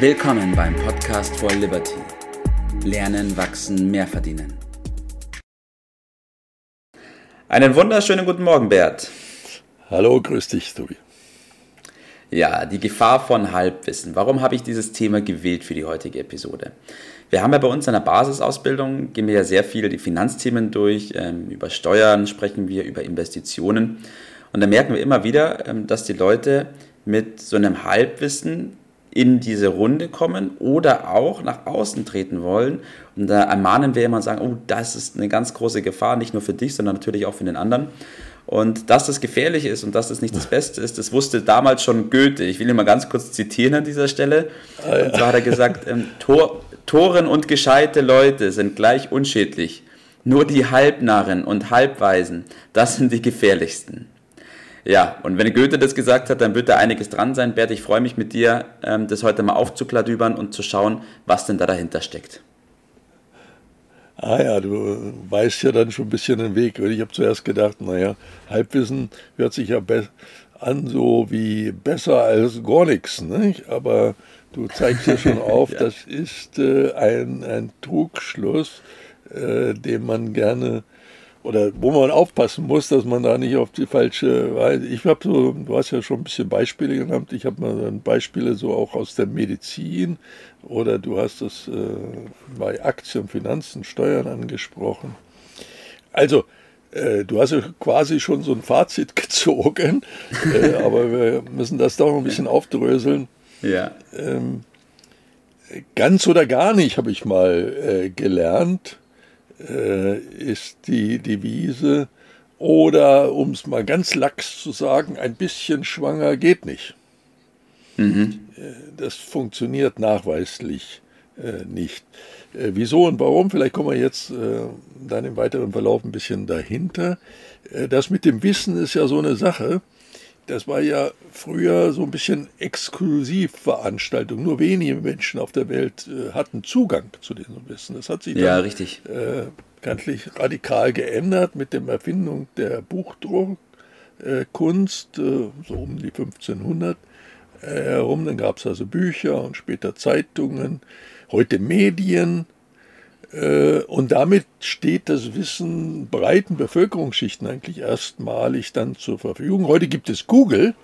Willkommen beim Podcast for Liberty. Lernen, wachsen, mehr verdienen. Einen wunderschönen guten Morgen, Bert. Hallo, grüß dich, Tobi. Ja, die Gefahr von Halbwissen. Warum habe ich dieses Thema gewählt für die heutige Episode? Wir haben ja bei uns in der Basisausbildung, gehen wir ja sehr viel die Finanzthemen durch, ähm, über Steuern sprechen wir, über Investitionen. Und da merken wir immer wieder, ähm, dass die Leute mit so einem Halbwissen in diese Runde kommen oder auch nach außen treten wollen. Und da ermahnen wir immer und sagen, oh, das ist eine ganz große Gefahr, nicht nur für dich, sondern natürlich auch für den anderen. Und dass das gefährlich ist und dass das nicht das Beste ist, das wusste damals schon Goethe. Ich will ihn mal ganz kurz zitieren an dieser Stelle. Ah, ja. Und zwar hat er gesagt, ähm, Tor, Toren und gescheite Leute sind gleich unschädlich. Nur die Halbnarren und Halbweisen, das sind die gefährlichsten. Ja, und wenn Goethe das gesagt hat, dann wird da einiges dran sein. Bert, ich freue mich mit dir, ähm, das heute mal aufzukladübern und zu schauen, was denn da dahinter steckt. Ah ja, du weißt ja dann schon ein bisschen den Weg. Ich habe zuerst gedacht, naja, Halbwissen hört sich ja an so wie besser als gar nichts. Nicht? Aber du zeigst ja schon auf, ja. das ist äh, ein, ein Trugschluss, äh, den man gerne oder wo man aufpassen muss, dass man da nicht auf die falsche Weise. Ich habe so, du hast ja schon ein bisschen Beispiele genannt, ich habe mal Beispiele so auch aus der Medizin oder du hast das äh, bei Aktien, Finanzen, Steuern angesprochen. Also, äh, du hast ja quasi schon so ein Fazit gezogen, äh, aber wir müssen das doch ein bisschen aufdröseln. Ja. Ähm, ganz oder gar nicht, habe ich mal äh, gelernt äh, ist die Devise. Oder, um es mal ganz lax zu sagen, ein bisschen schwanger geht nicht. Mhm. Äh, das funktioniert nachweislich äh, nicht. Äh, wieso und warum? Vielleicht kommen wir jetzt äh, dann im weiteren Verlauf ein bisschen dahinter. Äh, das mit dem Wissen ist ja so eine Sache das war ja früher so ein bisschen Exklusivveranstaltung. Nur wenige Menschen auf der Welt äh, hatten Zugang zu diesem Wissen. Das hat sich dann ja, richtig. Äh, gantlich radikal geändert mit der Erfindung der Buchdruckkunst, äh, so um die 1500 äh, herum. Dann gab es also Bücher und später Zeitungen, heute Medien und damit steht das Wissen breiten Bevölkerungsschichten eigentlich erstmalig dann zur Verfügung. Heute gibt es Google.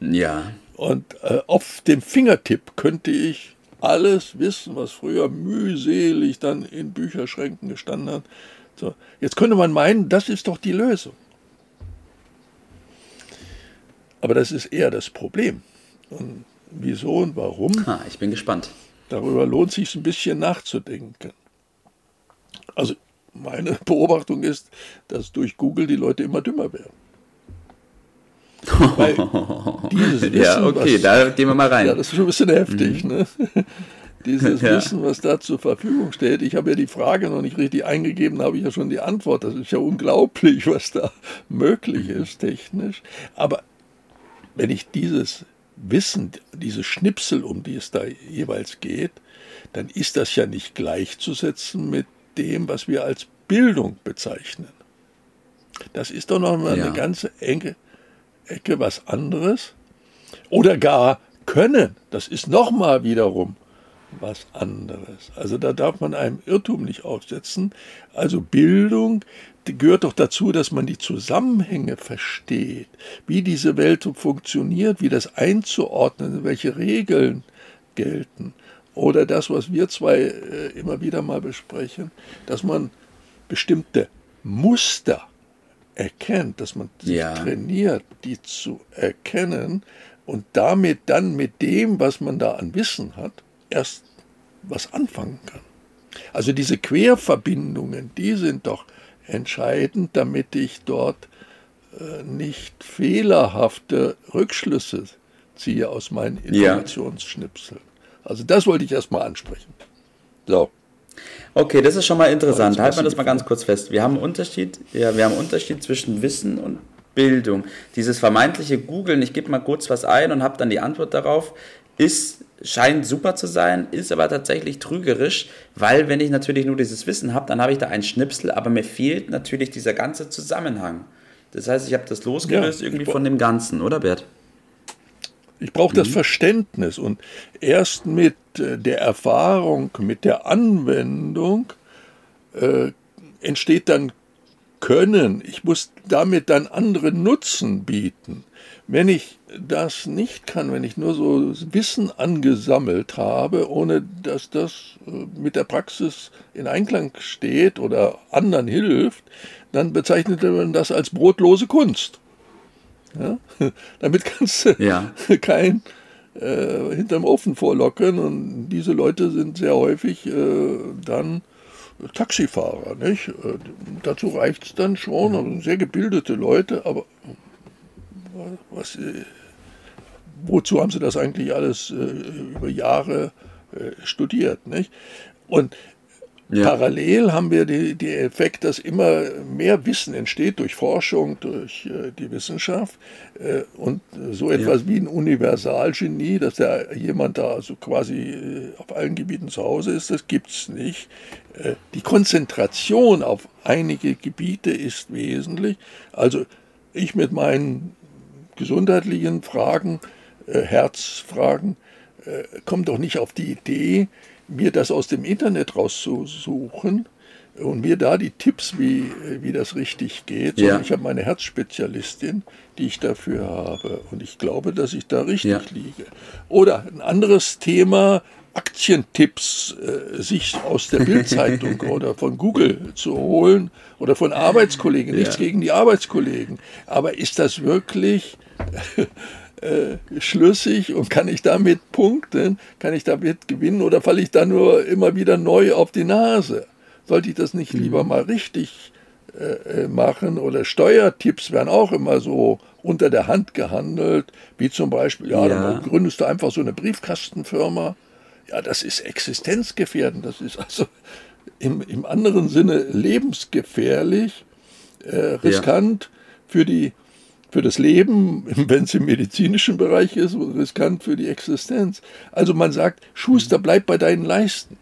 Ja. Und äh, auf dem Fingertipp könnte ich alles wissen, was früher mühselig dann in Bücherschränken gestanden hat. So, jetzt könnte man meinen, das ist doch die Lösung. Aber das ist eher das Problem. Und wieso und warum? Ah, ich bin gespannt. Darüber lohnt sich ein bisschen nachzudenken. Also meine Beobachtung ist, dass durch Google die Leute immer dümmer werden. Weil dieses Wissen, ja, okay, was, da gehen wir mal rein. Ja, das ist schon ein bisschen heftig. Mhm. Ne? Dieses ja. Wissen, was da zur Verfügung steht. Ich habe ja die Frage noch nicht richtig eingegeben, habe ich ja schon die Antwort. Das ist ja unglaublich, was da möglich mhm. ist technisch. Aber wenn ich dieses wissen, diese Schnipsel, um die es da jeweils geht, dann ist das ja nicht gleichzusetzen mit dem, was wir als Bildung bezeichnen. Das ist doch noch mal ja. eine ganze enge Ecke was anderes. Oder gar können, das ist noch mal wiederum was anderes. Also da darf man einem Irrtum nicht aufsetzen. Also Bildung gehört doch dazu, dass man die Zusammenhänge versteht, wie diese Welt funktioniert, wie das einzuordnen, welche Regeln gelten. Oder das, was wir zwei äh, immer wieder mal besprechen, dass man bestimmte Muster erkennt, dass man sich ja. trainiert, die zu erkennen und damit dann mit dem, was man da an Wissen hat, erst was anfangen kann. Also diese Querverbindungen, die sind doch entscheidend, damit ich dort äh, nicht fehlerhafte Rückschlüsse ziehe aus meinen Informationsschnipseln. Ja. Also das wollte ich erstmal ansprechen. So. Okay, das ist schon mal interessant. Halten wir das mal ganz kurz fest. Wir haben einen Unterschied, ja, wir haben einen Unterschied zwischen Wissen und Bildung. Dieses vermeintliche Googeln, ich gebe mal kurz was ein und habe dann die Antwort darauf, ist scheint super zu sein, ist aber tatsächlich trügerisch, weil wenn ich natürlich nur dieses Wissen habe, dann habe ich da einen Schnipsel, aber mir fehlt natürlich dieser ganze Zusammenhang. Das heißt, ich habe das losgelöst ja. irgendwie von dem Ganzen, oder Bert? Ich brauche das mhm. Verständnis und erst mit äh, der Erfahrung, mit der Anwendung äh, entsteht dann Können. Ich muss damit dann anderen Nutzen bieten. Wenn ich das nicht kann, wenn ich nur so Wissen angesammelt habe, ohne dass das äh, mit der Praxis in Einklang steht oder anderen hilft, dann bezeichnet man das als brotlose Kunst. Ja? Damit kannst du ja. kein äh, hinterm Ofen vorlocken und diese Leute sind sehr häufig äh, dann Taxifahrer. Nicht? Äh, dazu reicht es dann schon, also sehr gebildete Leute, aber was, äh, wozu haben sie das eigentlich alles äh, über Jahre studiert? Nicht? Und ja. Parallel haben wir den die Effekt, dass immer mehr Wissen entsteht durch Forschung, durch äh, die Wissenschaft äh, und so etwas ja. wie ein Universalgenie, dass da jemand da also quasi äh, auf allen Gebieten zu Hause ist, das gibt es nicht. Äh, die Konzentration auf einige Gebiete ist wesentlich. Also ich mit meinen gesundheitlichen Fragen, äh, Herzfragen, äh, komme doch nicht auf die Idee, mir das aus dem Internet rauszusuchen und mir da die Tipps, wie, wie das richtig geht. Ja. Ich habe meine Herzspezialistin, die ich dafür habe. Und ich glaube, dass ich da richtig ja. liege. Oder ein anderes Thema, Aktientipps äh, sich aus der Bildzeitung oder von Google zu holen oder von Arbeitskollegen. Nichts ja. gegen die Arbeitskollegen. Aber ist das wirklich äh, schlüssig und kann ich damit punkten, kann ich damit gewinnen oder falle ich da nur immer wieder neu auf die Nase? Sollte ich das nicht mhm. lieber mal richtig äh, äh, machen oder Steuertipps werden auch immer so unter der Hand gehandelt, wie zum Beispiel, ja, ja. dann gründest du einfach so eine Briefkastenfirma. Ja, das ist existenzgefährdend, das ist also im, im anderen Sinne lebensgefährlich, äh, riskant ja. für die für das Leben, wenn es im medizinischen Bereich ist, riskant für die Existenz. Also man sagt, Schuster, bleib bei deinen Leisten.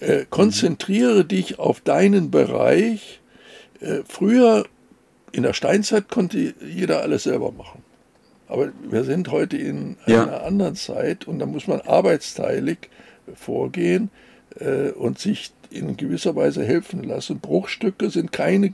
Äh, konzentriere dich auf deinen Bereich. Äh, früher, in der Steinzeit, konnte jeder alles selber machen. Aber wir sind heute in ja. einer anderen Zeit und da muss man arbeitsteilig vorgehen äh, und sich in gewisser Weise helfen lassen. Bruchstücke sind keine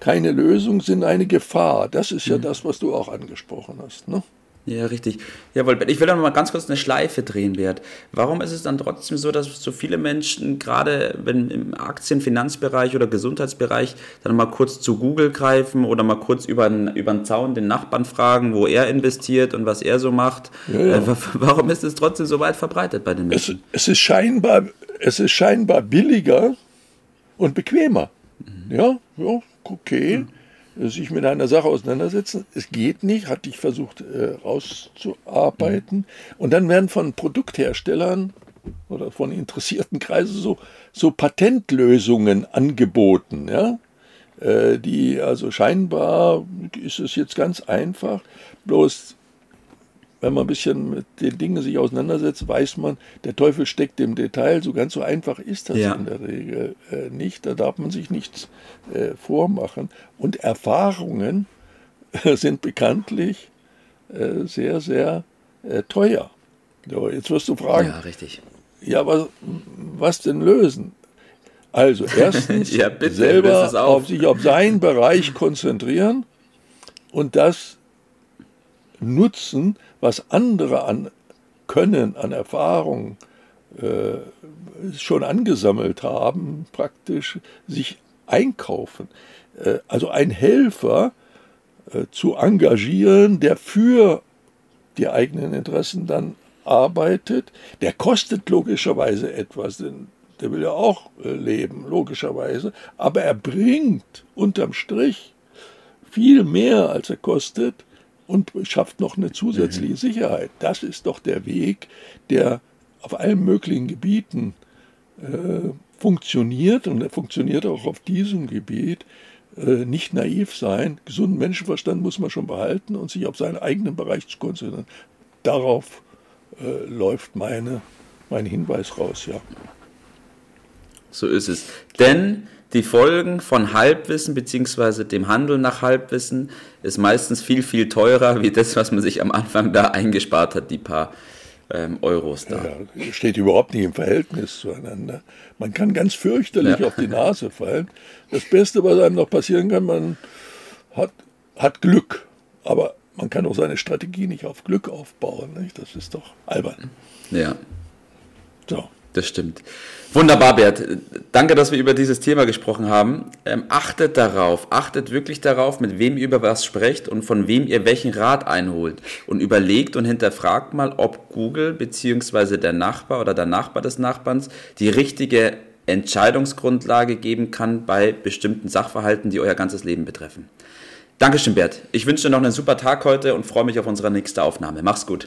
keine Lösung, sind eine Gefahr. Das ist ja mhm. das, was du auch angesprochen hast. Ne? Ja, richtig. Jawohl, ich will da noch mal ganz kurz eine Schleife drehen, Bert. Warum ist es dann trotzdem so, dass so viele Menschen, gerade wenn im Aktien-, Finanzbereich oder Gesundheitsbereich, dann mal kurz zu Google greifen oder mal kurz über den, über den Zaun den Nachbarn fragen, wo er investiert und was er so macht? Ja, ja. Äh, warum ist es trotzdem so weit verbreitet bei den Menschen? Es, es, ist, scheinbar, es ist scheinbar billiger und bequemer. Mhm. Ja, ja, okay, mhm. sich mit einer Sache auseinandersetzen. Es geht nicht, hatte ich versucht äh, rauszuarbeiten. Mhm. Und dann werden von Produktherstellern oder von interessierten Kreisen so, so Patentlösungen angeboten, ja, äh, die also scheinbar ist es jetzt ganz einfach, bloß wenn man ein bisschen mit den Dingen sich auseinandersetzt, weiß man, der Teufel steckt im Detail. So ganz so einfach ist das ja. in der Regel äh, nicht. Da darf man sich nichts äh, vormachen. Und Erfahrungen äh, sind bekanntlich äh, sehr, sehr äh, teuer. So, jetzt wirst du fragen. Ja, richtig. Ja, was, was denn lösen? Also erstens ja, bitte, selber auf sich auf seinen Bereich konzentrieren und das nutzen, was andere an Können, an Erfahrung äh, schon angesammelt haben, praktisch sich einkaufen. Äh, also ein Helfer äh, zu engagieren, der für die eigenen Interessen dann arbeitet, der kostet logischerweise etwas, denn der will ja auch äh, leben, logischerweise, aber er bringt unterm Strich viel mehr, als er kostet, und schafft noch eine zusätzliche mhm. Sicherheit. Das ist doch der Weg, der auf allen möglichen Gebieten äh, funktioniert und er funktioniert auch auf diesem Gebiet. Äh, nicht naiv sein, gesunden Menschenverstand muss man schon behalten und sich auf seinen eigenen Bereich zu konzentrieren. Darauf äh, läuft meine, mein Hinweis raus, ja. So ist es. Denn die Folgen von Halbwissen bzw. dem Handel nach Halbwissen ist meistens viel, viel teurer, wie das, was man sich am Anfang da eingespart hat, die paar ähm, Euros da. Ja, steht überhaupt nicht im Verhältnis zueinander. Man kann ganz fürchterlich ja. auf die Nase fallen. Das Beste, was einem noch passieren kann, man hat, hat Glück. Aber man kann auch seine Strategie nicht auf Glück aufbauen. Nicht? Das ist doch albern. Ja. So. Das stimmt. Wunderbar, Bert. Danke, dass wir über dieses Thema gesprochen haben. Ähm, achtet darauf, achtet wirklich darauf, mit wem ihr über was sprecht und von wem ihr welchen Rat einholt. Und überlegt und hinterfragt mal, ob Google bzw. der Nachbar oder der Nachbar des Nachbarns die richtige Entscheidungsgrundlage geben kann bei bestimmten Sachverhalten, die euer ganzes Leben betreffen. Dankeschön, Bert. Ich wünsche dir noch einen super Tag heute und freue mich auf unsere nächste Aufnahme. Mach's gut.